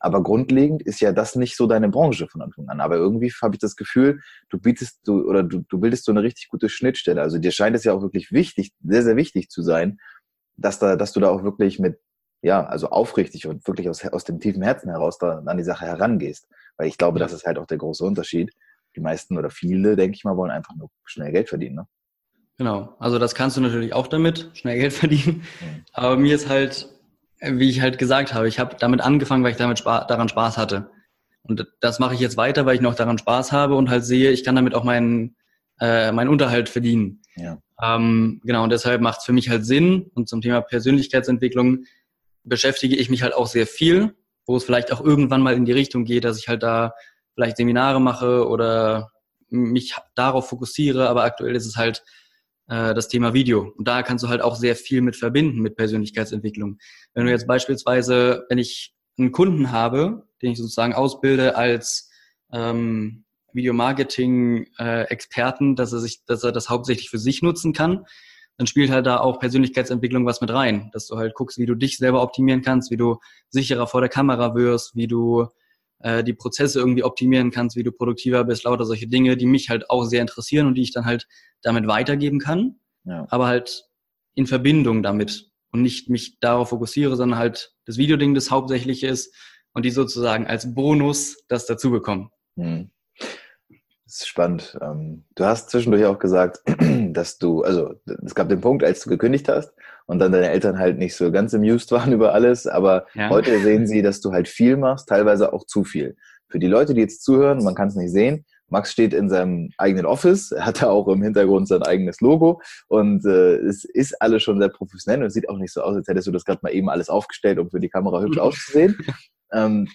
Aber grundlegend ist ja das nicht so deine Branche von Anfang an. Aber irgendwie habe ich das Gefühl, du bietest du oder du, du bildest so eine richtig gute Schnittstelle. Also dir scheint es ja auch wirklich wichtig, sehr, sehr wichtig zu sein, dass da, dass du da auch wirklich mit, ja, also aufrichtig und wirklich aus, aus dem tiefen Herzen heraus da an die Sache herangehst. Weil ich glaube, das ist halt auch der große Unterschied. Die meisten oder viele, denke ich mal, wollen einfach nur schnell Geld verdienen. Ne? Genau. Also das kannst du natürlich auch damit, schnell Geld verdienen. Mhm. Aber mir ist halt, wie ich halt gesagt habe, ich habe damit angefangen, weil ich damit Spaß, daran Spaß hatte. Und das mache ich jetzt weiter, weil ich noch daran Spaß habe und halt sehe, ich kann damit auch meinen, äh, meinen Unterhalt verdienen. Ja. Ähm, genau, und deshalb macht es für mich halt Sinn. Und zum Thema Persönlichkeitsentwicklung beschäftige ich mich halt auch sehr viel, wo es vielleicht auch irgendwann mal in die Richtung geht, dass ich halt da vielleicht Seminare mache oder mich darauf fokussiere. Aber aktuell ist es halt äh, das Thema Video. Und da kannst du halt auch sehr viel mit verbinden mit Persönlichkeitsentwicklung. Wenn du jetzt beispielsweise, wenn ich einen Kunden habe, den ich sozusagen ausbilde als ähm, Videomarketing-Experten, äh, dass er sich, dass er das hauptsächlich für sich nutzen kann, dann spielt halt da auch Persönlichkeitsentwicklung was mit rein, dass du halt guckst, wie du dich selber optimieren kannst, wie du sicherer vor der Kamera wirst, wie du äh, die Prozesse irgendwie optimieren kannst, wie du produktiver bist, lauter solche Dinge, die mich halt auch sehr interessieren und die ich dann halt damit weitergeben kann, ja. aber halt in Verbindung damit und nicht mich darauf fokussiere, sondern halt das Videoding das Hauptsächliche ist und die sozusagen als Bonus das dazu bekommen. Hm. Das ist spannend. Ähm, du hast zwischendurch auch gesagt, dass du, also es gab den Punkt, als du gekündigt hast und dann deine Eltern halt nicht so ganz amused waren über alles, aber ja. heute sehen sie, dass du halt viel machst, teilweise auch zu viel. Für die Leute, die jetzt zuhören, man kann es nicht sehen, Max steht in seinem eigenen Office, er hat da auch im Hintergrund sein eigenes Logo und äh, es ist alles schon sehr professionell und es sieht auch nicht so aus, als hättest du das gerade mal eben alles aufgestellt, um für die Kamera hübsch auszusehen. ähm,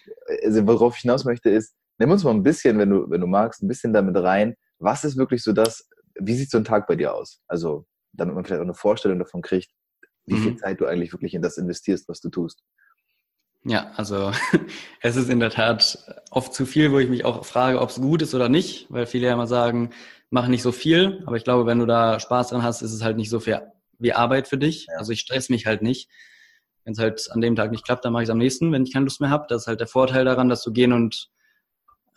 also worauf ich hinaus möchte ist, nimm uns mal ein bisschen, wenn du, wenn du magst, ein bisschen damit rein. Was ist wirklich so das, wie sieht so ein Tag bei dir aus? Also, damit man vielleicht auch eine Vorstellung davon kriegt, wie viel mhm. Zeit du eigentlich wirklich in das investierst, was du tust. Ja, also es ist in der Tat oft zu viel, wo ich mich auch frage, ob es gut ist oder nicht, weil viele ja immer sagen, mach nicht so viel. Aber ich glaube, wenn du da Spaß dran hast, ist es halt nicht so viel wie Arbeit für dich. Ja. Also ich stress mich halt nicht. Wenn es halt an dem Tag nicht klappt, dann mache ich es am nächsten, wenn ich keine Lust mehr habe. Das ist halt der Vorteil daran, dass du gehen und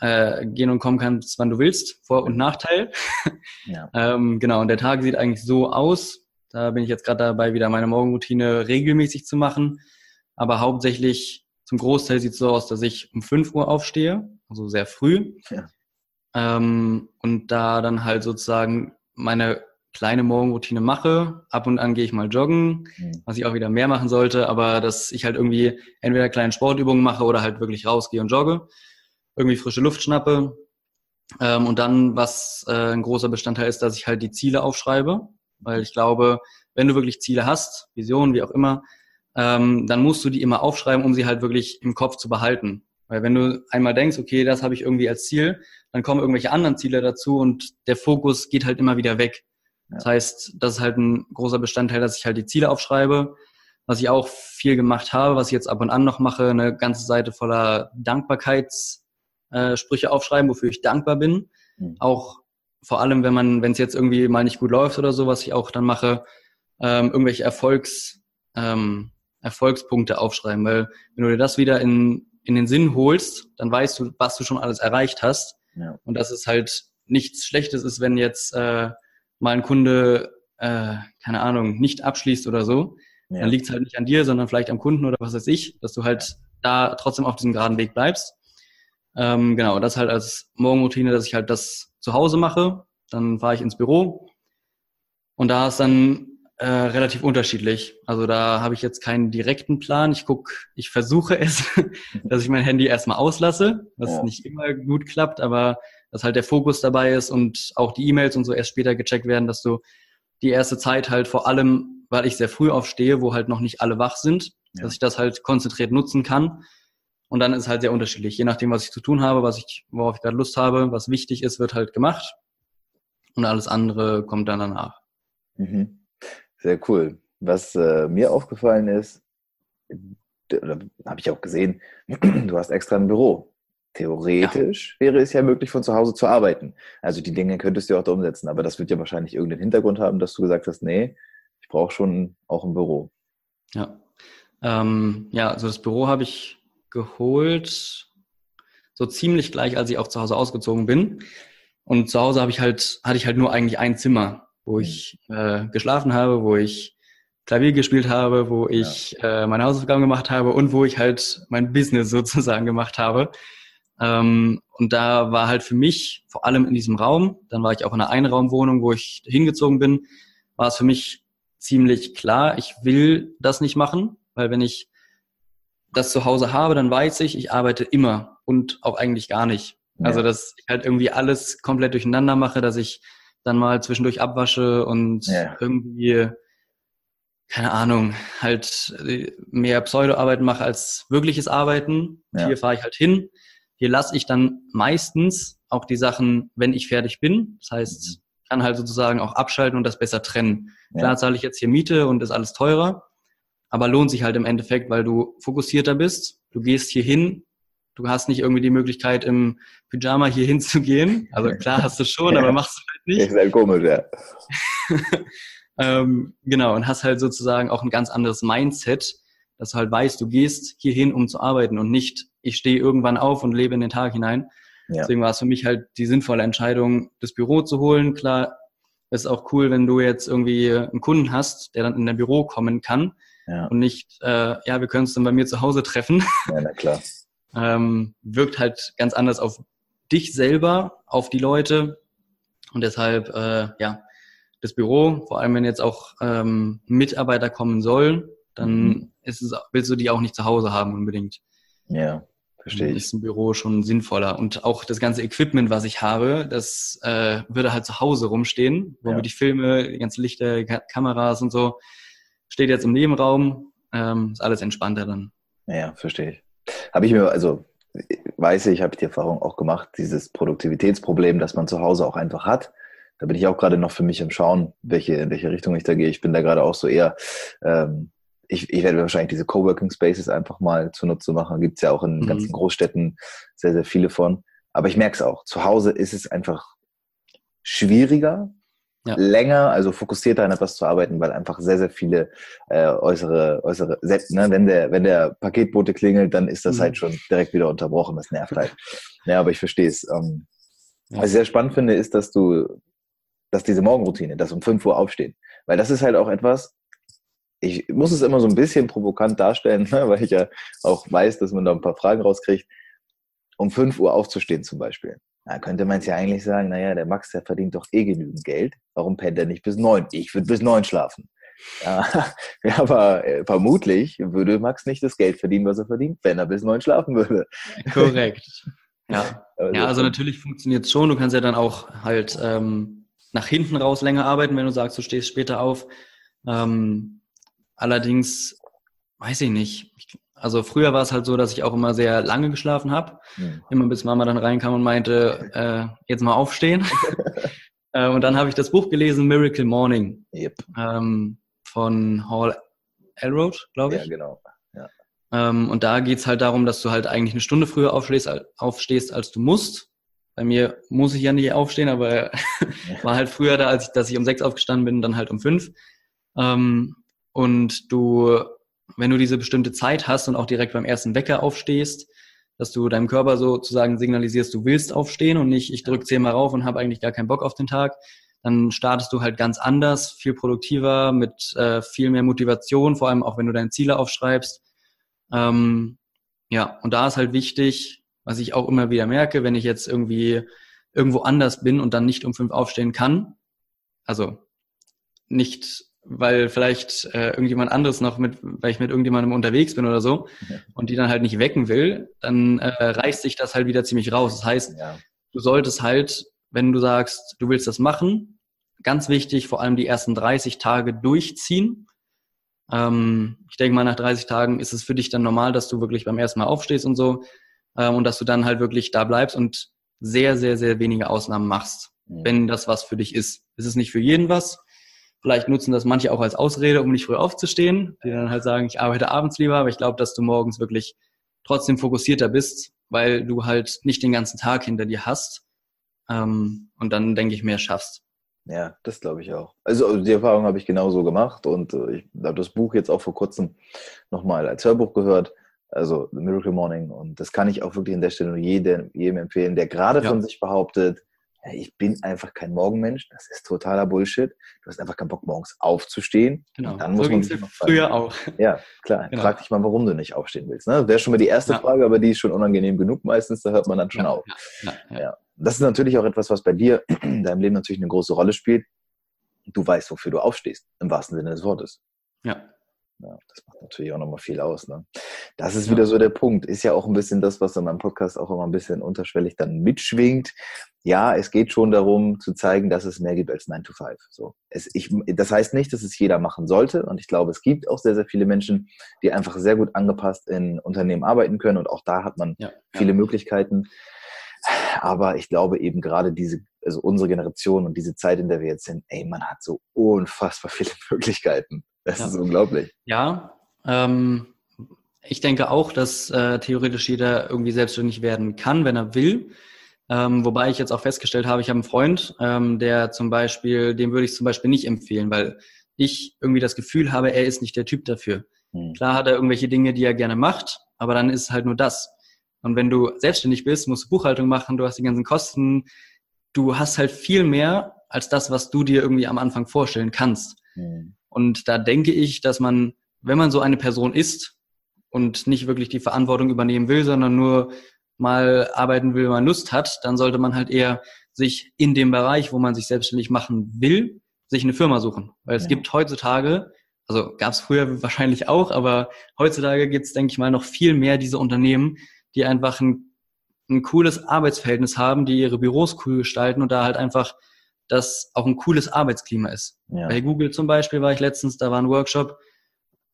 äh, gehen und kommen kannst, wann du willst. Vor- und Nachteil. Ja. ähm, genau, und der Tag sieht eigentlich so aus. Da bin ich jetzt gerade dabei, wieder meine Morgenroutine regelmäßig zu machen. Aber hauptsächlich zum Großteil sieht es so aus, dass ich um 5 Uhr aufstehe, also sehr früh. Ja. Ähm, und da dann halt sozusagen meine kleine Morgenroutine mache. Ab und an gehe ich mal joggen, mhm. was ich auch wieder mehr machen sollte, aber dass ich halt irgendwie entweder kleine Sportübungen mache oder halt wirklich rausgehe und jogge irgendwie frische Luft schnappe. Ähm, und dann, was äh, ein großer Bestandteil ist, dass ich halt die Ziele aufschreibe, weil ich glaube, wenn du wirklich Ziele hast, Visionen, wie auch immer, ähm, dann musst du die immer aufschreiben, um sie halt wirklich im Kopf zu behalten. Weil wenn du einmal denkst, okay, das habe ich irgendwie als Ziel, dann kommen irgendwelche anderen Ziele dazu und der Fokus geht halt immer wieder weg. Ja. Das heißt, das ist halt ein großer Bestandteil, dass ich halt die Ziele aufschreibe. Was ich auch viel gemacht habe, was ich jetzt ab und an noch mache, eine ganze Seite voller Dankbarkeits- äh, aufschreiben, wofür ich dankbar bin. Mhm. Auch vor allem, wenn man, wenn es jetzt irgendwie mal nicht gut läuft oder so, was ich auch dann mache, ähm, irgendwelche Erfolgs, ähm, Erfolgspunkte aufschreiben, weil wenn du dir das wieder in, in den Sinn holst, dann weißt du, was du schon alles erreicht hast. Ja. Und dass es halt nichts Schlechtes ist, wenn jetzt äh, mal ein Kunde, äh, keine Ahnung, nicht abschließt oder so. Ja. Dann liegt es halt nicht an dir, sondern vielleicht am Kunden oder was weiß ich, dass du halt da trotzdem auf diesem geraden Weg bleibst. Ähm, genau, das halt als Morgenroutine, dass ich halt das zu Hause mache. Dann fahre ich ins Büro und da ist dann äh, relativ unterschiedlich. Also da habe ich jetzt keinen direkten Plan. Ich guck, ich versuche es, dass ich mein Handy erstmal auslasse, was ja. nicht immer gut klappt, aber dass halt der Fokus dabei ist und auch die E-Mails und so erst später gecheckt werden, dass du die erste Zeit halt vor allem, weil ich sehr früh aufstehe, wo halt noch nicht alle wach sind, ja. dass ich das halt konzentriert nutzen kann und dann ist es halt sehr unterschiedlich. Je nachdem, was ich zu tun habe, was ich, worauf ich gerade Lust habe, was wichtig ist, wird halt gemacht. Und alles andere kommt dann danach. Mhm. Sehr cool. Was äh, mir aufgefallen ist, oder habe ich auch gesehen, du hast extra ein Büro. Theoretisch ja. wäre es ja möglich, von zu Hause zu arbeiten. Also die Dinge könntest du auch da umsetzen, aber das wird ja wahrscheinlich irgendeinen Hintergrund haben, dass du gesagt hast, nee, ich brauche schon auch ein Büro. Ja. Ähm, ja, also das Büro habe ich geholt, so ziemlich gleich, als ich auch zu Hause ausgezogen bin. Und zu Hause habe ich halt, hatte ich halt nur eigentlich ein Zimmer, wo mhm. ich äh, geschlafen habe, wo ich Klavier gespielt habe, wo ich ja. äh, meine Hausaufgaben gemacht habe und wo ich halt mein Business sozusagen gemacht habe. Ähm, und da war halt für mich, vor allem in diesem Raum, dann war ich auch in einer Einraumwohnung, wo ich hingezogen bin, war es für mich ziemlich klar, ich will das nicht machen, weil wenn ich das zu Hause habe, dann weiß ich, ich arbeite immer und auch eigentlich gar nicht. Ja. Also, dass ich halt irgendwie alles komplett durcheinander mache, dass ich dann mal zwischendurch abwasche und ja. irgendwie, keine Ahnung, halt äh, mehr Pseudoarbeit mache als wirkliches Arbeiten. Ja. Hier fahre ich halt hin. Hier lasse ich dann meistens auch die Sachen, wenn ich fertig bin. Das heißt, mhm. kann halt sozusagen auch abschalten und das besser trennen. Klar zahle ich jetzt hier Miete und ist alles teurer, aber lohnt sich halt im Endeffekt, weil du fokussierter bist. Du gehst hier hin, du hast nicht irgendwie die Möglichkeit, im Pyjama hier hinzugehen. Also klar hast du schon, aber machst du halt nicht. Ist halt komisch, ja. ähm, genau, und hast halt sozusagen auch ein ganz anderes Mindset, dass du halt weißt, du gehst hier hin, um zu arbeiten und nicht, ich stehe irgendwann auf und lebe in den Tag hinein. Ja. Deswegen war es für mich halt die sinnvolle Entscheidung, das Büro zu holen. Klar, es ist auch cool, wenn du jetzt irgendwie einen Kunden hast, der dann in dein Büro kommen kann ja. und nicht, äh, ja, wir können uns dann bei mir zu Hause treffen. Ja, na klar ähm, wirkt halt ganz anders auf dich selber, auf die Leute. Und deshalb, äh, ja, das Büro, vor allem wenn jetzt auch ähm, Mitarbeiter kommen sollen, dann mhm. ist es, willst du die auch nicht zu Hause haben unbedingt. Ja, verstehe ich. Ist ein Büro schon sinnvoller. Und auch das ganze Equipment, was ich habe, das äh, würde halt zu Hause rumstehen, wo ja. wir die Filme, die ganzen Lichter, Kameras und so, steht jetzt im Nebenraum. Ähm, ist alles entspannter dann. Ja, verstehe ich. Habe ich mir, also weiß ich, habe die Erfahrung auch gemacht, dieses Produktivitätsproblem, das man zu Hause auch einfach hat. Da bin ich auch gerade noch für mich im Schauen, welche, in welche Richtung ich da gehe. Ich bin da gerade auch so eher, ähm, ich, ich werde wahrscheinlich diese Coworking Spaces einfach mal zunutze machen. Gibt es ja auch in mhm. ganzen Großstädten sehr, sehr viele von. Aber ich merke es auch. Zu Hause ist es einfach schwieriger, ja. länger, also fokussierter an etwas zu arbeiten, weil einfach sehr, sehr viele äh, äußere, äußere, selbst, ne, wenn der, wenn der Paketbote klingelt, dann ist das mhm. halt schon direkt wieder unterbrochen. Das nervt halt. ja, aber ich verstehe es. Ähm, ja. Was ich sehr spannend finde, ist, dass du, dass diese Morgenroutine, das um 5 Uhr aufstehen, weil das ist halt auch etwas, ich muss es immer so ein bisschen provokant darstellen, ne, weil ich ja auch weiß, dass man da ein paar Fragen rauskriegt, um 5 Uhr aufzustehen zum Beispiel. Da könnte man es ja eigentlich sagen, naja, der Max, der verdient doch eh genügend Geld. Warum pennt er nicht bis neun? Ich würde bis neun schlafen. Ja, aber äh, vermutlich würde Max nicht das Geld verdienen, was er verdient, wenn er bis neun schlafen würde. Korrekt. Ja, also, ja, also natürlich funktioniert es schon. Du kannst ja dann auch halt ähm, nach hinten raus länger arbeiten, wenn du sagst, du stehst später auf. Ähm, allerdings, weiß ich nicht. Ich, also früher war es halt so, dass ich auch immer sehr lange geschlafen habe. Mhm. Immer bis Mama dann reinkam und meinte, äh, jetzt mal aufstehen. äh, und dann habe ich das Buch gelesen, Miracle Morning. Yep. Ähm, von Hall Elrod, glaube ich. Ja, genau. Ja. Ähm, und da geht's halt darum, dass du halt eigentlich eine Stunde früher aufstehst, aufstehst als du musst. Bei mir muss ich ja nicht aufstehen, aber war halt früher da, als ich, dass ich um sechs aufgestanden bin, dann halt um fünf. Ähm, und du wenn du diese bestimmte Zeit hast und auch direkt beim ersten Wecker aufstehst, dass du deinem Körper sozusagen signalisierst, du willst aufstehen und nicht, ich drücke zehnmal rauf und habe eigentlich gar keinen Bock auf den Tag, dann startest du halt ganz anders, viel produktiver, mit äh, viel mehr Motivation, vor allem auch wenn du deine Ziele aufschreibst. Ähm, ja, und da ist halt wichtig, was ich auch immer wieder merke, wenn ich jetzt irgendwie irgendwo anders bin und dann nicht um fünf aufstehen kann, also nicht weil vielleicht äh, irgendjemand anderes noch mit, weil ich mit irgendjemandem unterwegs bin oder so und die dann halt nicht wecken will, dann äh, reißt sich das halt wieder ziemlich raus. Das heißt, ja. du solltest halt, wenn du sagst, du willst das machen, ganz wichtig, vor allem die ersten 30 Tage durchziehen. Ähm, ich denke mal, nach 30 Tagen ist es für dich dann normal, dass du wirklich beim ersten Mal aufstehst und so ähm, und dass du dann halt wirklich da bleibst und sehr, sehr, sehr wenige Ausnahmen machst, ja. wenn das was für dich ist. Es ist nicht für jeden was Vielleicht nutzen das manche auch als Ausrede, um nicht früh aufzustehen, die dann halt sagen, ich arbeite abends lieber, aber ich glaube, dass du morgens wirklich trotzdem fokussierter bist, weil du halt nicht den ganzen Tag hinter dir hast ähm, und dann, denke ich, mehr schaffst. Ja, das glaube ich auch. Also die Erfahrung habe ich genauso gemacht und äh, ich habe das Buch jetzt auch vor kurzem nochmal als Hörbuch gehört Also Miracle Morning. Und das kann ich auch wirklich an der Stelle nur jedem, jedem empfehlen, der gerade ja. von sich behauptet, ich bin einfach kein Morgenmensch. Das ist totaler Bullshit. Du hast einfach keinen Bock, morgens aufzustehen. Genau. dann muss so man sich früher auch. Ja, klar. Genau. Frag dich mal, warum du nicht aufstehen willst. Ne? Wäre schon mal die erste ja. Frage, aber die ist schon unangenehm genug meistens. Da hört man dann schon ja, auf. Ja, ja, Das ist natürlich auch etwas, was bei dir in deinem Leben natürlich eine große Rolle spielt. Du weißt, wofür du aufstehst, im wahrsten Sinne des Wortes. Ja. Ja, das macht natürlich auch nochmal viel aus. Ne? Das ist ja. wieder so der Punkt. Ist ja auch ein bisschen das, was in meinem Podcast auch immer ein bisschen unterschwellig dann mitschwingt. Ja, es geht schon darum zu zeigen, dass es mehr gibt als 9 to 5. So. Es, ich, das heißt nicht, dass es jeder machen sollte. Und ich glaube, es gibt auch sehr, sehr viele Menschen, die einfach sehr gut angepasst in Unternehmen arbeiten können. Und auch da hat man ja. viele Möglichkeiten. Aber ich glaube eben gerade diese, also unsere Generation und diese Zeit, in der wir jetzt sind, ey, man hat so unfassbar viele Möglichkeiten. Das ja. ist unglaublich. Ja, ähm, ich denke auch, dass äh, theoretisch jeder irgendwie selbstständig werden kann, wenn er will. Ähm, wobei ich jetzt auch festgestellt habe, ich habe einen Freund, ähm, der zum Beispiel, dem würde ich zum Beispiel nicht empfehlen, weil ich irgendwie das Gefühl habe, er ist nicht der Typ dafür. Hm. Klar hat er irgendwelche Dinge, die er gerne macht, aber dann ist es halt nur das. Und wenn du selbstständig bist, musst du Buchhaltung machen, du hast die ganzen Kosten, du hast halt viel mehr als das, was du dir irgendwie am Anfang vorstellen kannst. Hm. Und da denke ich, dass man, wenn man so eine Person ist und nicht wirklich die Verantwortung übernehmen will, sondern nur mal arbeiten will, wenn man Lust hat, dann sollte man halt eher sich in dem Bereich, wo man sich selbstständig machen will, sich eine Firma suchen. Weil es ja. gibt heutzutage, also gab es früher wahrscheinlich auch, aber heutzutage gibt es, denke ich mal, noch viel mehr diese Unternehmen, die einfach ein, ein cooles Arbeitsverhältnis haben, die ihre Büros cool gestalten und da halt einfach dass auch ein cooles Arbeitsklima ist. Ja. Bei Google zum Beispiel war ich letztens, da war ein Workshop,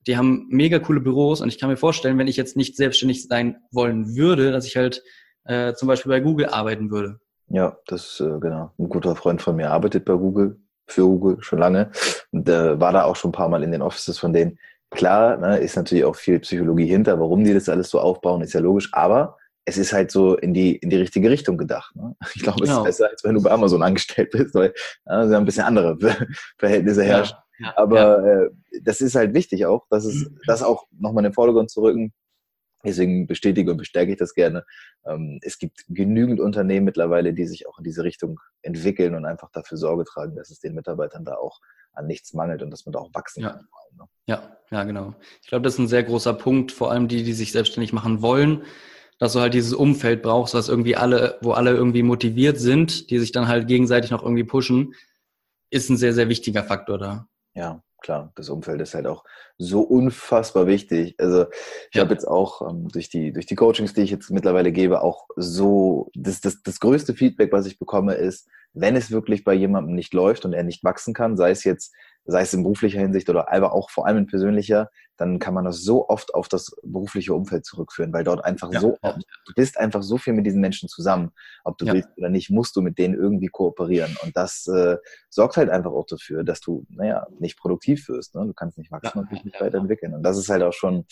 die haben mega coole Büros und ich kann mir vorstellen, wenn ich jetzt nicht selbstständig sein wollen würde, dass ich halt äh, zum Beispiel bei Google arbeiten würde. Ja, das äh, genau. Ein guter Freund von mir arbeitet bei Google, für Google schon lange und äh, war da auch schon ein paar Mal in den Offices von denen. Klar, ne, ist natürlich auch viel Psychologie hinter, warum die das alles so aufbauen, ist ja logisch, aber es ist halt so in die, in die richtige Richtung gedacht. Ne? Ich glaube, es genau. ist besser, als wenn du bei Amazon angestellt bist, weil ja, ja ein bisschen andere Verhältnisse herrschen. Ja, ja, Aber Äh, das ist halt wichtig auch, dass es das auch nochmal in den Vordergrund zu rücken. Deswegen bestätige und bestärke ich das gerne. Ähm, es gibt genügend Unternehmen mittlerweile, die sich auch in diese Richtung entwickeln und einfach dafür Sorge tragen, dass es den Mitarbeitern da auch an nichts mangelt und dass man da auch wachsen ja. kann. Ne? Ja, ja, genau. Ich glaube, das ist ein sehr großer Punkt, vor allem die, die sich selbstständig machen wollen dass du halt dieses Umfeld brauchst, was irgendwie alle, wo alle irgendwie motiviert sind, die sich dann halt gegenseitig noch irgendwie pushen, ist ein sehr, sehr wichtiger Faktor da. Ja, klar, das Umfeld ist halt auch so unfassbar wichtig. Also ich ja. habe jetzt auch ähm, durch die durch die Coachings, die ich jetzt mittlerweile gebe, auch so das, das das größte Feedback, was ich bekomme, ist, wenn es wirklich bei jemandem nicht läuft und er nicht wachsen kann, sei es jetzt sei es in beruflicher Hinsicht oder aber auch vor allem in persönlicher, dann kann man das so oft auf das berufliche Umfeld zurückführen, weil dort einfach ja, so, ja. du bist einfach so viel mit diesen Menschen zusammen, ob du ja. willst oder nicht, musst du mit denen irgendwie kooperieren. Und das äh, sorgt halt einfach auch dafür, dass du, naja, nicht produktiv wirst. Ne? Du kannst nicht wachsen und dich nicht weiterentwickeln. Und das ist halt auch schon,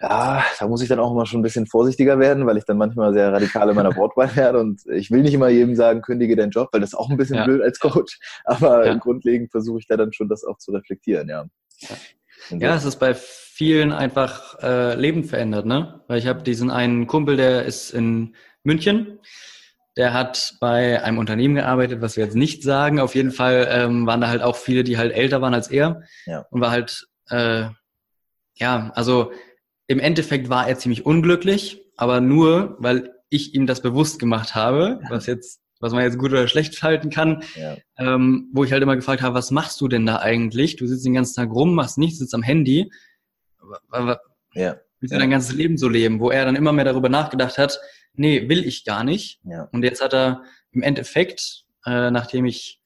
ja, da muss ich dann auch immer schon ein bisschen vorsichtiger werden, weil ich dann manchmal sehr radikal in meiner Wortwahl werde und ich will nicht immer jedem sagen, kündige deinen Job, weil das ist auch ein bisschen ja. blöd als Coach, aber ja. grundlegend versuche ich da dann schon das auch zu reflektieren, ja. Ja, es ist bei vielen einfach äh, Leben verändert, ne? Weil ich habe diesen einen Kumpel, der ist in München, der hat bei einem Unternehmen gearbeitet, was wir jetzt nicht sagen. Auf jeden Fall ähm, waren da halt auch viele, die halt älter waren als er ja. und war halt äh, ja, also im Endeffekt war er ziemlich unglücklich, aber nur, weil ich ihm das bewusst gemacht habe, was jetzt, was man jetzt gut oder schlecht halten kann, ja. ähm, wo ich halt immer gefragt habe, was machst du denn da eigentlich? Du sitzt den ganzen Tag rum, machst nichts, sitzt am Handy. Ja. Willst du ja. dein ganzes Leben so leben? Wo er dann immer mehr darüber nachgedacht hat, nee, will ich gar nicht. Ja. Und jetzt hat er im Endeffekt, äh, nachdem ich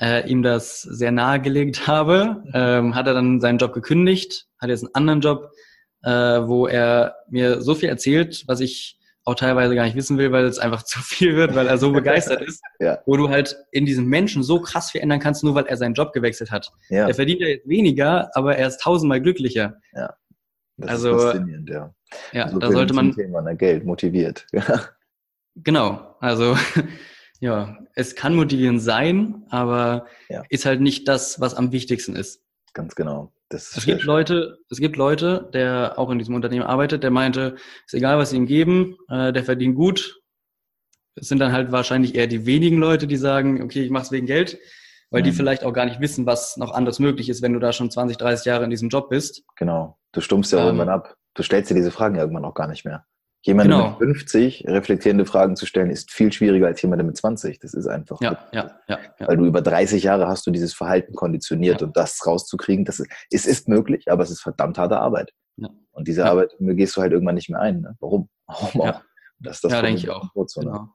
äh, ihm das sehr nahegelegt habe, ähm, hat er dann seinen Job gekündigt, hat jetzt einen anderen Job, äh, wo er mir so viel erzählt, was ich auch teilweise gar nicht wissen will, weil es einfach zu viel wird, weil er so begeistert ist, ja. wo du halt in diesem Menschen so krass viel ändern kannst, nur weil er seinen Job gewechselt hat. Ja. Er verdient ja jetzt weniger, aber er ist tausendmal glücklicher. Ja. Das also, ist faszinierend, ja. Ja, so da sollte man. Thema, ne? Geld motiviert. genau, also ja, es kann motivierend sein, aber ja. ist halt nicht das, was am wichtigsten ist. Ganz genau. Es gibt Leute, es gibt Leute, der auch in diesem Unternehmen arbeitet, der meinte, ist egal, was sie ihm geben, äh, der verdient gut. Es sind dann halt wahrscheinlich eher die wenigen Leute, die sagen, okay, ich mache es wegen Geld, weil mhm. die vielleicht auch gar nicht wissen, was noch anders möglich ist, wenn du da schon 20, 30 Jahre in diesem Job bist. Genau. Du stummst ja ähm, irgendwann ab. Du stellst dir diese Fragen irgendwann auch gar nicht mehr. Jemandem genau. mit 50 reflektierende Fragen zu stellen, ist viel schwieriger als jemandem mit 20. Das ist einfach. Ja, ja, ja, ja. Weil du über 30 Jahre hast du dieses Verhalten konditioniert ja. und das rauszukriegen, das ist, es ist möglich, aber es ist verdammt harte Arbeit. Ja. Und diese. Arbeit gehst du halt irgendwann nicht mehr ein. Ne? Warum? Warum auch? Das ist das ja, denke ich auch. Genau.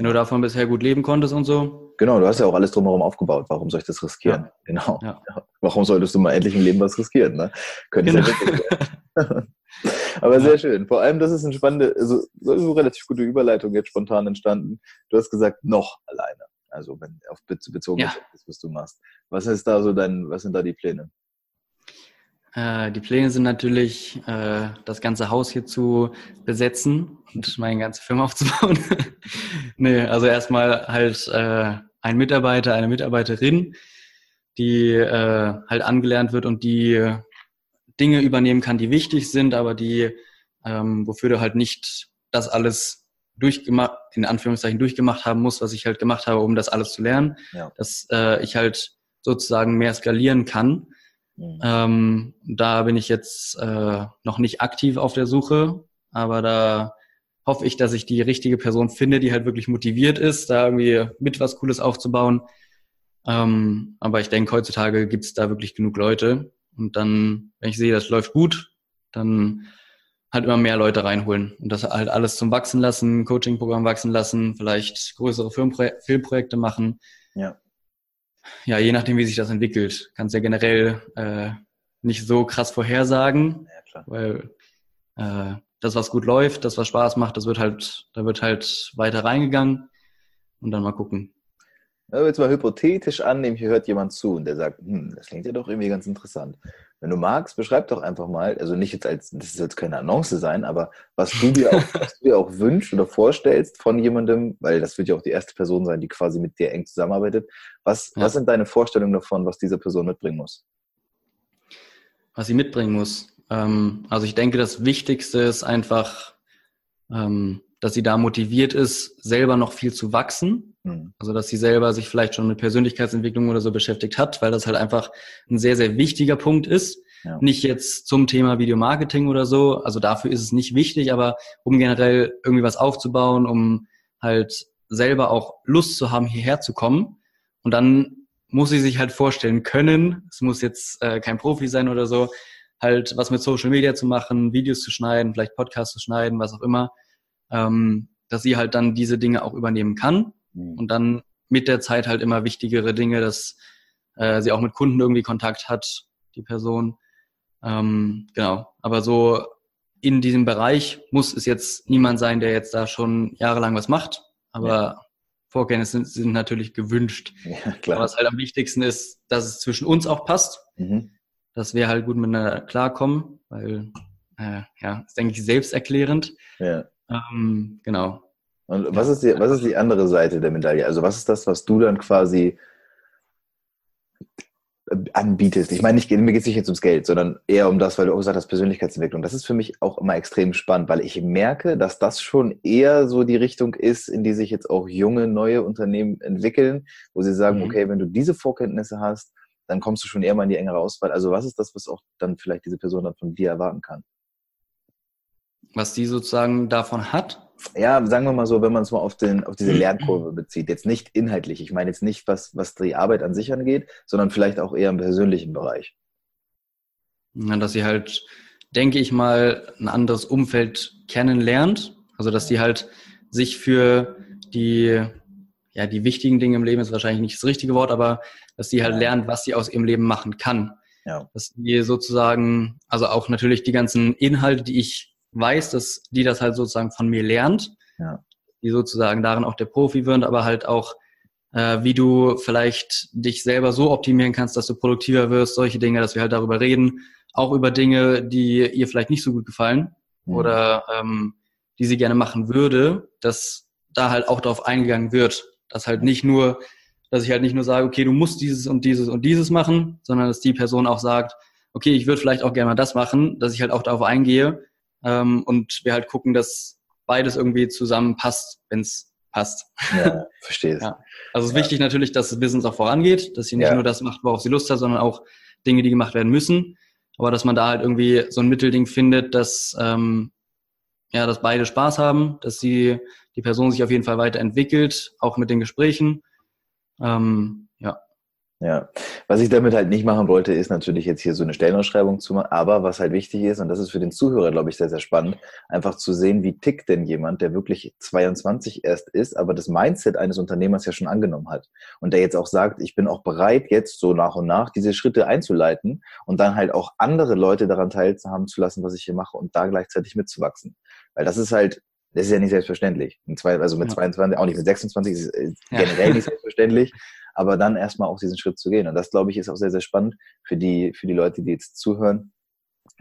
Wenn du davon bisher gut leben konntest und so. Genau, du hast ja auch alles drumherum aufgebaut. Warum soll ich das riskieren? Genau. Warum solltest du mal endlich im Leben was riskieren? Ne? Könnte genau. ja wirklich sein. Aber ja. sehr schön. Vor allem, das ist eine spannende, also so relativ gute Überleitung jetzt spontan entstanden. Du hast gesagt, noch alleine. Also wenn auf bezogen ja. ist, was du machst. Was ist da so dein, was sind da die Pläne? Äh, die Pläne sind natürlich, äh, das ganze Haus hier zu besetzen und meine ganze Firma aufzubauen. nee, also erstmal halt äh, ein Mitarbeiter, eine Mitarbeiterin, die äh, halt angelernt wird und die Dinge übernehmen kann, die wichtig sind, aber die, ähm, wofür du halt nicht das alles durchgemacht, in Anführungszeichen durchgemacht haben musst, was ich halt gemacht habe, um das alles zu lernen, ja. dass äh, ich halt sozusagen mehr skalieren kann. Mhm. Ähm, da bin ich jetzt äh, noch nicht aktiv auf der Suche, aber da hoffe ich, dass ich die richtige Person finde, die halt wirklich motiviert ist, da irgendwie mit was Cooles aufzubauen. Ähm, aber ich denke, heutzutage gibt es da wirklich genug Leute. Und dann, wenn ich sehe, das läuft gut, dann halt immer mehr Leute reinholen und das halt alles zum Wachsen lassen, Coaching-Programm wachsen lassen, vielleicht größere Filmpro Filmprojekte machen. Ja. Ja, je nachdem, wie sich das entwickelt. Kannst ja generell äh, nicht so krass vorhersagen, ja, weil äh, das, was gut läuft, das, was Spaß macht, das wird halt, da wird halt weiter reingegangen und dann mal gucken. Wenn wir jetzt mal hypothetisch annehmen, hier hört jemand zu und der sagt, hm, das klingt ja doch irgendwie ganz interessant. Wenn du magst, beschreib doch einfach mal, also nicht jetzt als, das ist jetzt keine Annonce sein, aber was du dir auch, was du dir auch wünschst oder vorstellst von jemandem, weil das wird ja auch die erste Person sein, die quasi mit dir eng zusammenarbeitet. Was, ja. was sind deine Vorstellungen davon, was diese Person mitbringen muss? Was sie mitbringen muss. Ähm, also ich denke, das Wichtigste ist einfach, ähm, dass sie da motiviert ist, selber noch viel zu wachsen. Mhm. Also dass sie selber sich vielleicht schon mit Persönlichkeitsentwicklung oder so beschäftigt hat, weil das halt einfach ein sehr, sehr wichtiger Punkt ist. Ja. Nicht jetzt zum Thema Videomarketing oder so. Also dafür ist es nicht wichtig, aber um generell irgendwie was aufzubauen, um halt selber auch Lust zu haben, hierher zu kommen. Und dann muss sie sich halt vorstellen können, es muss jetzt äh, kein Profi sein oder so, halt was mit Social Media zu machen, Videos zu schneiden, vielleicht Podcasts zu schneiden, was auch immer ähm, dass sie halt dann diese Dinge auch übernehmen kann mhm. und dann mit der Zeit halt immer wichtigere Dinge, dass äh, sie auch mit Kunden irgendwie Kontakt hat, die Person. Ähm, genau, aber so in diesem Bereich muss es jetzt niemand sein, der jetzt da schon jahrelang was macht, aber ja. Vorkenntnisse sind, sind natürlich gewünscht. Ja, klar. Aber was halt am wichtigsten ist, dass es zwischen uns auch passt, mhm. dass wir halt gut miteinander klarkommen, weil äh, ja, ist denke ich selbsterklärend. Ja. Ähm, genau. Und was ist, die, was ist die andere Seite der Medaille? Also was ist das, was du dann quasi anbietest? Ich meine, nicht, mir geht es nicht jetzt ums Geld, sondern eher um das, weil du auch gesagt hast, Persönlichkeitsentwicklung. Das ist für mich auch immer extrem spannend, weil ich merke, dass das schon eher so die Richtung ist, in die sich jetzt auch junge, neue Unternehmen entwickeln, wo sie sagen, mhm. okay, wenn du diese Vorkenntnisse hast, dann kommst du schon eher mal in die engere Auswahl. Also was ist das, was auch dann vielleicht diese Person dann von dir erwarten kann? Was die sozusagen davon hat? Ja, sagen wir mal so, wenn man es mal auf, den, auf diese Lernkurve bezieht, jetzt nicht inhaltlich, ich meine jetzt nicht, was, was die Arbeit an sich angeht, sondern vielleicht auch eher im persönlichen Bereich. Ja, dass sie halt, denke ich mal, ein anderes Umfeld kennenlernt. Also dass sie halt sich für die, ja, die wichtigen Dinge im Leben ist wahrscheinlich nicht das richtige Wort, aber dass sie halt lernt, was sie aus ihrem Leben machen kann. Ja. Dass sie sozusagen, also auch natürlich die ganzen Inhalte, die ich weiß, dass die das halt sozusagen von mir lernt, ja. die sozusagen darin auch der Profi wird, aber halt auch, äh, wie du vielleicht dich selber so optimieren kannst, dass du produktiver wirst, solche Dinge, dass wir halt darüber reden, auch über Dinge, die ihr vielleicht nicht so gut gefallen mhm. oder ähm, die sie gerne machen würde, dass da halt auch darauf eingegangen wird, dass halt nicht nur, dass ich halt nicht nur sage, okay, du musst dieses und dieses und dieses machen, sondern dass die Person auch sagt, okay, ich würde vielleicht auch gerne mal das machen, dass ich halt auch darauf eingehe ähm, und wir halt gucken, dass beides irgendwie zusammenpasst, wenn es passt. Ja, verstehe. ja. Also es ist ja. wichtig natürlich, dass das Business auch vorangeht, dass sie nicht ja. nur das macht, worauf sie Lust hat, sondern auch Dinge, die gemacht werden müssen. Aber dass man da halt irgendwie so ein Mittelding findet, dass ähm, ja, dass beide Spaß haben, dass die, die Person sich auf jeden Fall weiterentwickelt, auch mit den Gesprächen. Ähm, ja. Was ich damit halt nicht machen wollte, ist natürlich jetzt hier so eine Stellenausschreibung zu machen. Aber was halt wichtig ist, und das ist für den Zuhörer, glaube ich, sehr, sehr spannend, einfach zu sehen, wie tickt denn jemand, der wirklich 22 erst ist, aber das Mindset eines Unternehmers ja schon angenommen hat. Und der jetzt auch sagt, ich bin auch bereit, jetzt so nach und nach diese Schritte einzuleiten und dann halt auch andere Leute daran teilhaben zu lassen, was ich hier mache und da gleichzeitig mitzuwachsen. Weil das ist halt, das ist ja nicht selbstverständlich. also mit ja. 22, auch nicht mit 26, ist generell ja. nicht selbstverständlich aber dann erstmal auch diesen Schritt zu gehen. Und das, glaube ich, ist auch sehr, sehr spannend für die, für die Leute, die jetzt zuhören,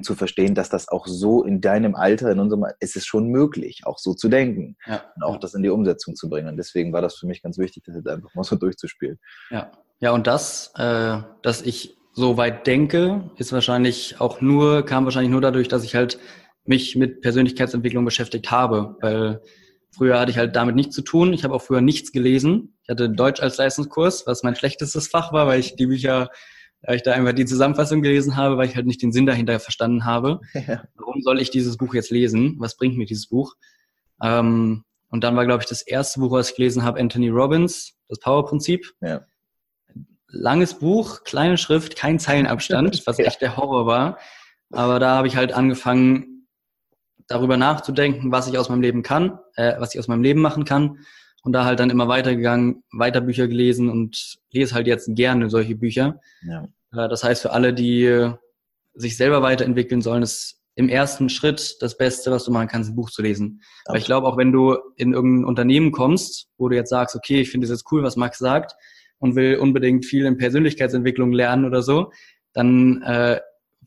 zu verstehen, dass das auch so in deinem Alter, in unserem, ist es schon möglich, auch so zu denken ja. und auch das in die Umsetzung zu bringen. Und deswegen war das für mich ganz wichtig, das jetzt einfach mal so durchzuspielen. Ja, ja, und das, äh, dass ich so weit denke, ist wahrscheinlich auch nur, kam wahrscheinlich nur dadurch, dass ich halt mich mit Persönlichkeitsentwicklung beschäftigt habe, weil Früher hatte ich halt damit nichts zu tun. Ich habe auch früher nichts gelesen. Ich hatte Deutsch als Leistungskurs, was mein schlechtestes Fach war, weil ich die Bücher, weil ich da einfach die Zusammenfassung gelesen habe, weil ich halt nicht den Sinn dahinter verstanden habe. Ja. Warum soll ich dieses Buch jetzt lesen? Was bringt mir dieses Buch? Ähm, und dann war, glaube ich, das erste Buch, was ich gelesen habe, Anthony Robbins, das Power-Prinzip. Ja. Langes Buch, kleine Schrift, kein Zeilenabstand, was echt der Horror war. Aber da habe ich halt angefangen, darüber nachzudenken, was ich aus meinem Leben kann, äh, was ich aus meinem Leben machen kann. Und da halt dann immer weitergegangen, weiter Bücher gelesen und lese halt jetzt gerne solche Bücher. Ja. Äh, das heißt, für alle, die sich selber weiterentwickeln sollen, ist im ersten Schritt das Beste, was du machen kannst, ein Buch zu lesen. Aber ich glaube, auch wenn du in irgendein Unternehmen kommst, wo du jetzt sagst, okay, ich finde es jetzt cool, was Max sagt und will unbedingt viel in Persönlichkeitsentwicklung lernen oder so, dann äh,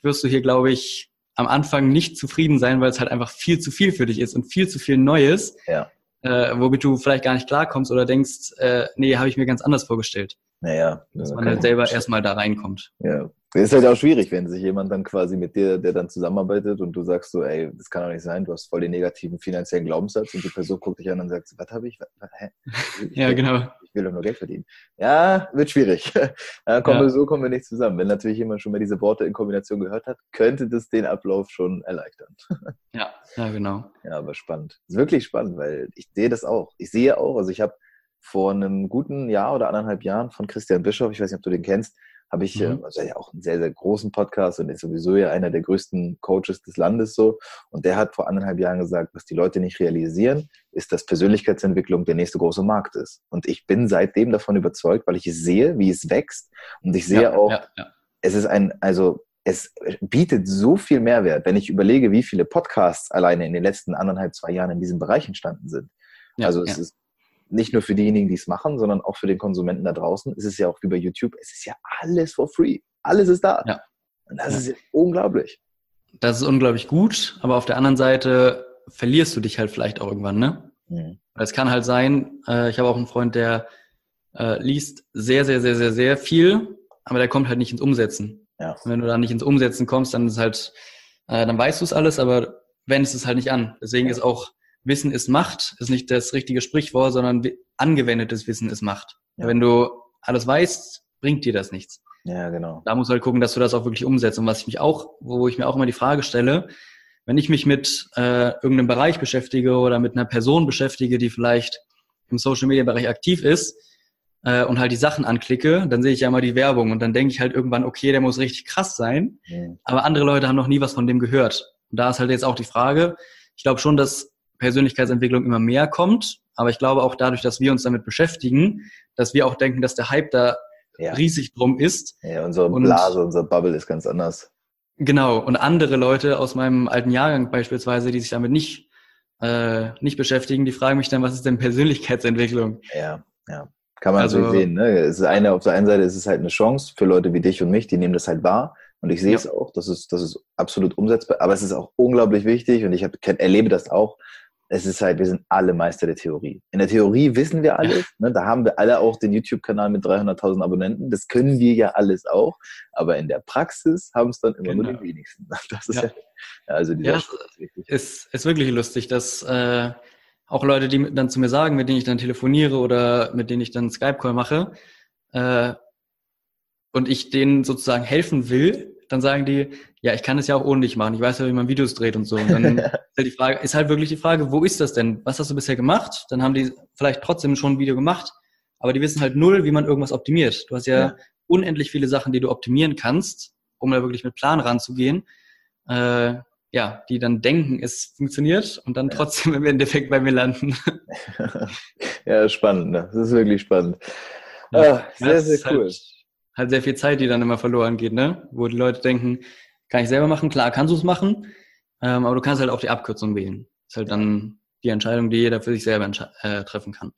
wirst du hier, glaube ich, am Anfang nicht zufrieden sein, weil es halt einfach viel zu viel für dich ist und viel zu viel Neues, ja. äh, womit du vielleicht gar nicht klarkommst oder denkst, äh, nee, habe ich mir ganz anders vorgestellt. Naja. Dass man halt selber erstmal da reinkommt. Ja. Es ist halt auch schwierig, wenn sich jemand dann quasi mit dir, der dann zusammenarbeitet und du sagst so, ey, das kann doch nicht sein, du hast voll den negativen finanziellen Glaubenssatz und die Person guckt dich an und sagt, was habe ich? Was, hä? Ich ja, genau ich will doch nur Geld verdienen. Ja, wird schwierig. Ja, kommen ja. Wir, so kommen wir nicht zusammen. Wenn natürlich jemand schon mal diese Worte in Kombination gehört hat, könnte das den Ablauf schon erleichtern. Ja, ja, genau. Ja, aber spannend. Ist wirklich spannend, weil ich sehe das auch. Ich sehe auch, also ich habe vor einem guten Jahr oder anderthalb Jahren von Christian Bischof, ich weiß nicht, ob du den kennst, habe ich, mhm. also ja auch einen sehr, sehr großen Podcast und ist sowieso ja einer der größten Coaches des Landes so. Und der hat vor anderthalb Jahren gesagt, was die Leute nicht realisieren, ist, dass Persönlichkeitsentwicklung der nächste große Markt ist. Und ich bin seitdem davon überzeugt, weil ich sehe, wie es wächst. Und ich sehe ja, auch, ja, ja. es ist ein, also es bietet so viel Mehrwert, wenn ich überlege, wie viele Podcasts alleine in den letzten anderthalb, zwei Jahren in diesem Bereich entstanden sind. also es ist nicht nur für diejenigen, die es machen, sondern auch für den Konsumenten da draußen. Es ist ja auch wie bei YouTube, es ist ja alles for free. Alles ist da. Ja. Und das ja. ist unglaublich. Das ist unglaublich gut, aber auf der anderen Seite verlierst du dich halt vielleicht auch irgendwann, ne? Mhm. Es kann halt sein, äh, ich habe auch einen Freund, der äh, liest sehr, sehr, sehr, sehr, sehr viel, aber der kommt halt nicht ins Umsetzen. Ja. Und wenn du da nicht ins Umsetzen kommst, dann ist halt, äh, dann weißt du es alles, aber wendest es halt nicht an. Deswegen ist auch Wissen ist Macht, ist nicht das richtige Sprichwort, sondern angewendetes Wissen ist Macht. Ja. Wenn du alles weißt, bringt dir das nichts. Ja, genau. Da musst du halt gucken, dass du das auch wirklich umsetzt. Und was ich mich auch, wo ich mir auch immer die Frage stelle, wenn ich mich mit äh, irgendeinem Bereich beschäftige oder mit einer Person beschäftige, die vielleicht im Social Media Bereich aktiv ist äh, und halt die Sachen anklicke, dann sehe ich ja immer die Werbung und dann denke ich halt irgendwann, okay, der muss richtig krass sein, mhm. aber andere Leute haben noch nie was von dem gehört. Und da ist halt jetzt auch die Frage, ich glaube schon, dass Persönlichkeitsentwicklung immer mehr kommt. Aber ich glaube auch dadurch, dass wir uns damit beschäftigen, dass wir auch denken, dass der Hype da ja. riesig drum ist. Ja, unsere Blase, und, unser Bubble ist ganz anders. Genau. Und andere Leute aus meinem alten Jahrgang beispielsweise, die sich damit nicht, äh, nicht beschäftigen, die fragen mich dann, was ist denn Persönlichkeitsentwicklung? Ja, ja. Kann man also, so sehen. Ne? Es ist eine, auf der einen Seite ist es halt eine Chance für Leute wie dich und mich, die nehmen das halt wahr. Und ich sehe ja. es auch, das ist, das ist absolut umsetzbar. Aber es ist auch unglaublich wichtig und ich hab, erlebe das auch, es ist halt, wir sind alle Meister der Theorie. In der Theorie wissen wir alles. Ne? Da haben wir alle auch den YouTube-Kanal mit 300.000 Abonnenten. Das können wir ja alles auch. Aber in der Praxis haben es dann immer genau. nur die wenigsten. Das ist ja, ja also dieser ja, ist, ist wirklich lustig, dass äh, auch Leute, die dann zu mir sagen, mit denen ich dann telefoniere oder mit denen ich dann Skype-Call mache, äh, und ich denen sozusagen helfen will, dann sagen die, ja, ich kann es ja auch ohne dich machen. Ich weiß ja, wie man Videos dreht und so. Und dann ist, halt die Frage, ist halt wirklich die Frage, wo ist das denn? Was hast du bisher gemacht? Dann haben die vielleicht trotzdem schon ein Video gemacht, aber die wissen halt null, wie man irgendwas optimiert. Du hast ja, ja. unendlich viele Sachen, die du optimieren kannst, um da wirklich mit Plan ranzugehen. Äh, ja, die dann denken, es funktioniert und dann trotzdem im Endeffekt bei mir landen. ja, spannend. Ne? Das ist wirklich spannend. Ja, ah, sehr, sehr cool. Halt, halt sehr viel Zeit, die dann immer verloren geht, ne? Wo die Leute denken, kann ich selber machen, klar kannst du es machen, ähm, aber du kannst halt auch die Abkürzung wählen. Ist halt dann die Entscheidung, die jeder für sich selber äh, treffen kann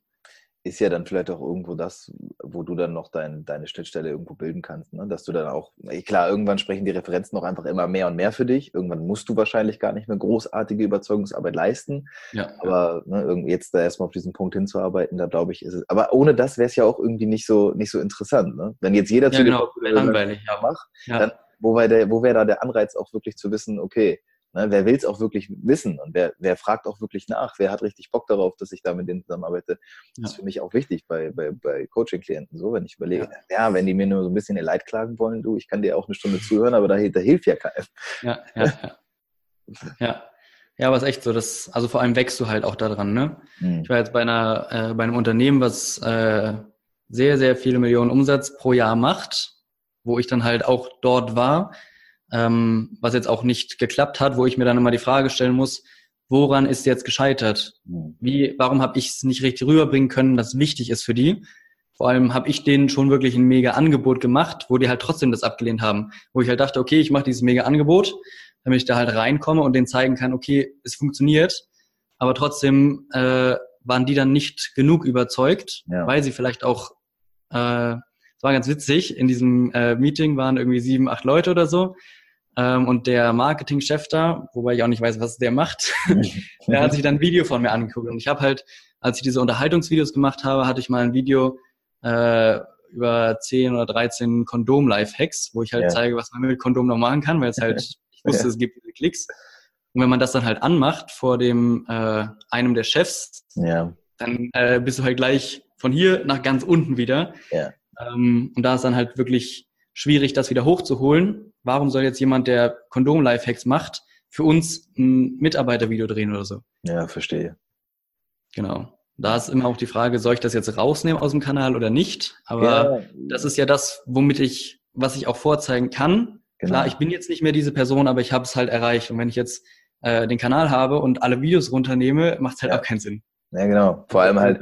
ist ja dann vielleicht auch irgendwo das, wo du dann noch dein, deine Schnittstelle irgendwo bilden kannst. Ne? Dass du dann auch, klar, irgendwann sprechen die Referenzen noch einfach immer mehr und mehr für dich. Irgendwann musst du wahrscheinlich gar nicht mehr großartige Überzeugungsarbeit leisten. Ja, aber ne, jetzt da erstmal auf diesen Punkt hinzuarbeiten, da glaube ich, ist es. Aber ohne das wäre es ja auch irgendwie nicht so, nicht so interessant. Ne? Wenn jetzt jeder ja, zu genau, dir langweilig, ja. macht, ja. dann wo wäre wär da der Anreiz auch wirklich zu wissen, okay, Ne, wer will es auch wirklich wissen und wer, wer fragt auch wirklich nach? Wer hat richtig Bock darauf, dass ich da mit denen zusammenarbeite? Das ist für mich auch wichtig bei, bei, bei Coaching-Klienten so, wenn ich überlege, ja. ja. wenn die mir nur so ein bisschen ihr Leid klagen wollen, du, ich kann dir auch eine Stunde zuhören, aber da, da hilft ja keinem. Ja, ja, ja. ja. Ja, aber es ist echt so, dass, also vor allem wächst du halt auch daran, ne? Hm. Ich war jetzt bei einer, äh, bei einem Unternehmen, was äh, sehr, sehr viele Millionen Umsatz pro Jahr macht, wo ich dann halt auch dort war ähm, was jetzt auch nicht geklappt hat, wo ich mir dann immer die Frage stellen muss, woran ist jetzt gescheitert? Hm. Wie, warum habe ich es nicht richtig rüberbringen können, was wichtig ist für die? Vor allem habe ich denen schon wirklich ein mega Angebot gemacht, wo die halt trotzdem das abgelehnt haben. Wo ich halt dachte, okay, ich mache dieses mega Angebot, damit ich da halt reinkomme und denen zeigen kann, okay, es funktioniert. Aber trotzdem äh, waren die dann nicht genug überzeugt, ja. weil sie vielleicht auch, äh, es war ganz witzig, in diesem äh, Meeting waren irgendwie sieben, acht Leute oder so. Ähm, und der Marketingchef da, wobei ich auch nicht weiß, was der macht, der hat sich dann ein Video von mir angeguckt. Und ich habe halt, als ich diese Unterhaltungsvideos gemacht habe, hatte ich mal ein Video äh, über 10 oder 13 Kondom-Life-Hacks, wo ich halt ja. zeige, was man mit Kondom noch machen kann, weil es halt, ich wusste, ja. es gibt viele Klicks. Und wenn man das dann halt anmacht vor dem äh, einem der Chefs, ja. dann äh, bist du halt gleich von hier nach ganz unten wieder. Ähm, und da ist dann halt wirklich schwierig, das wieder hochzuholen. Warum soll jetzt jemand, der Kondom-Lifehacks macht, für uns ein Mitarbeitervideo drehen oder so? Ja, verstehe. Genau. Da ist immer auch die Frage, soll ich das jetzt rausnehmen aus dem Kanal oder nicht? Aber ja. das ist ja das, womit ich, was ich auch vorzeigen kann. Genau. Klar, ich bin jetzt nicht mehr diese Person, aber ich habe es halt erreicht. Und wenn ich jetzt äh, den Kanal habe und alle Videos runternehme, macht es halt ja. auch keinen Sinn. Ja, genau. Vor allem halt,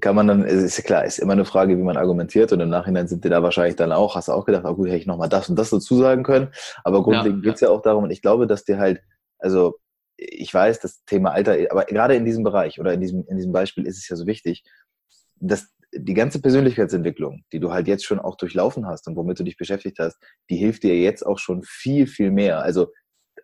kann man dann, ist ja klar, ist immer eine Frage, wie man argumentiert und im Nachhinein sind die da wahrscheinlich dann auch, hast du auch gedacht, oh gut, hätte ich nochmal das und das dazu sagen können, aber grundlegend ja, geht's ja. ja auch darum und ich glaube, dass dir halt, also ich weiß, das Thema Alter, aber gerade in diesem Bereich oder in diesem, in diesem Beispiel ist es ja so wichtig, dass die ganze Persönlichkeitsentwicklung, die du halt jetzt schon auch durchlaufen hast und womit du dich beschäftigt hast, die hilft dir jetzt auch schon viel, viel mehr. Also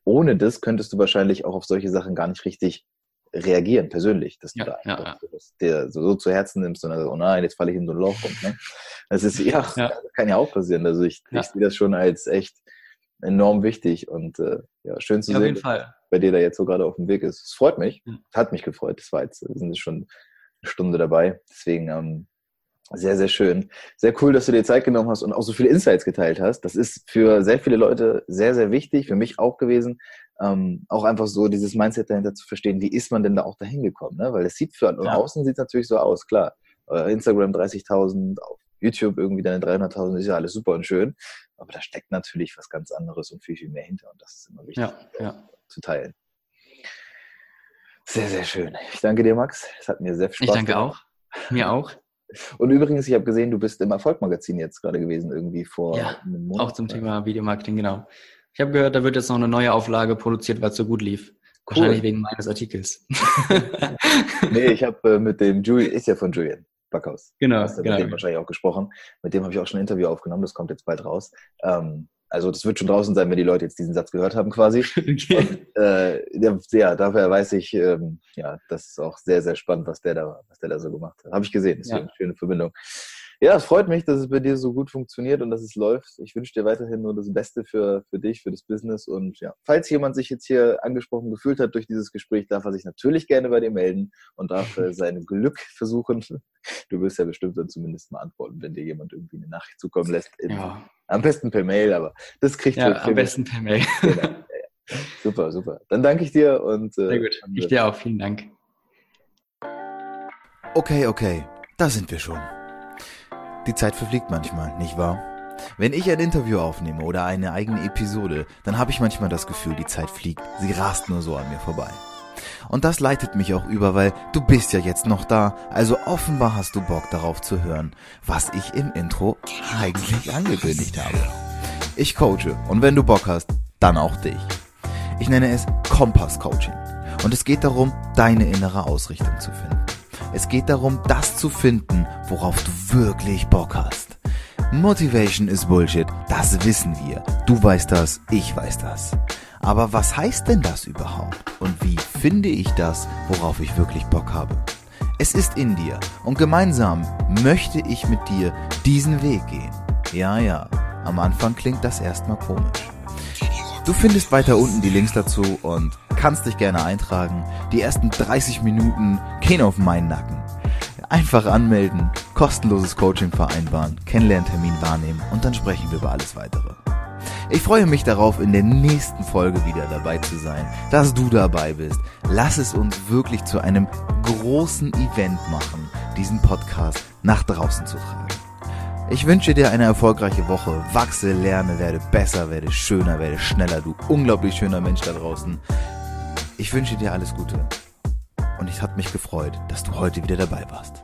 ohne das könntest du wahrscheinlich auch auf solche Sachen gar nicht richtig reagieren, persönlich, dass du ja, da einfach ja, das dir so, so, zu Herzen nimmst und dann, oh nein, jetzt falle ich in so ein Loch. Und, ne? Das ist, ja, kann ja auch passieren. Also ich, ich sehe das schon als echt enorm wichtig und äh, ja, schön zu sehen, dass bei dir da jetzt so gerade auf dem Weg ist. Es freut mich, hat mich gefreut. Das war jetzt, sind schon eine Stunde dabei. Deswegen ähm, sehr, sehr schön. Sehr cool, dass du dir Zeit genommen hast und auch so viele Insights geteilt hast. Das ist für sehr viele Leute sehr, sehr wichtig, für mich auch gewesen, ähm, auch einfach so dieses Mindset dahinter zu verstehen, wie ist man denn da auch dahin gekommen? Ne? Weil es sieht für ja. außen sieht natürlich so aus, klar. Äh, Instagram 30.000, auf YouTube irgendwie deine 300.000, ist ja alles super und schön. Aber da steckt natürlich was ganz anderes und viel, viel mehr hinter. Und das ist immer wichtig ja, ja. zu teilen. Sehr, sehr schön. Ich danke dir, Max. Es hat mir sehr viel Spaß Ich danke gemacht. auch. Mir auch. Und übrigens, ich habe gesehen, du bist im Erfolgmagazin jetzt gerade gewesen, irgendwie vor ja, einem Monat. Auch zum Thema Videomarketing, genau. Ich habe gehört, da wird jetzt noch eine neue Auflage produziert, weil es so gut lief. Cool. Wahrscheinlich wegen meines Artikels. nee, ich habe äh, mit dem Julian, ist ja von Julian Backhaus. Genau. Hast genau. Mit dem wahrscheinlich auch gesprochen. Mit dem habe ich auch schon ein Interview aufgenommen, das kommt jetzt bald raus. Ähm, Also das wird schon draußen sein, wenn die Leute jetzt diesen Satz gehört haben quasi. Okay. Und, äh, ja, daher weiß ich, ähm, ja, das ist auch sehr, sehr spannend, was der da, was der da so gemacht hat. Habe ich gesehen. Das ist ja. eine schöne Verbindung. Ja, es freut mich, dass es bei dir so gut funktioniert und dass es läuft. Ich wünsche dir weiterhin nur das Beste für, für dich, für das Business. Und ja, falls jemand sich jetzt hier angesprochen gefühlt hat durch dieses Gespräch, darf er sich natürlich gerne bei dir melden und darf äh, sein Glück versuchen. Du wirst ja bestimmt dann zumindest mal antworten, wenn dir jemand irgendwie eine Nachricht zukommen lässt. In, ja. Am besten per Mail, aber das kriegt Ja, am besten per Mail. Genau. Ja, super, super. Dann danke ich dir und. Äh, Sehr gut. Ich dir auch. Vielen Dank. Okay, okay. Da sind wir schon. Die Zeit verfliegt manchmal, nicht wahr? Wenn ich ein Interview aufnehme oder eine eigene Episode, dann habe ich manchmal das Gefühl, die Zeit fliegt. Sie rast nur so an mir vorbei. Und das leitet mich auch über, weil du bist ja jetzt noch da, also offenbar hast du Bock darauf zu hören, was ich im Intro eigentlich angekündigt habe. Ich coache und wenn du Bock hast, dann auch dich. Ich nenne es Kompass Coaching und es geht darum, deine innere Ausrichtung zu finden. Es geht darum, das zu finden, worauf du wirklich Bock hast. Motivation ist Bullshit, das wissen wir. Du weißt das, ich weiß das. Aber was heißt denn das überhaupt? Und wie finde ich das, worauf ich wirklich Bock habe? Es ist in dir und gemeinsam möchte ich mit dir diesen Weg gehen. Ja, ja, am Anfang klingt das erstmal komisch. Du findest weiter unten die Links dazu und kannst dich gerne eintragen. Die ersten 30 Minuten gehen auf meinen Nacken. Einfach anmelden, kostenloses Coaching vereinbaren, Kennenlerntermin wahrnehmen und dann sprechen wir über alles weitere. Ich freue mich darauf, in der nächsten Folge wieder dabei zu sein, dass du dabei bist. Lass es uns wirklich zu einem großen Event machen, diesen Podcast nach draußen zu tragen. Ich wünsche dir eine erfolgreiche Woche. Wachse, lerne, werde besser, werde schöner, werde schneller. Du unglaublich schöner Mensch da draußen. Ich wünsche dir alles Gute. Und es hat mich gefreut, dass du heute wieder dabei warst.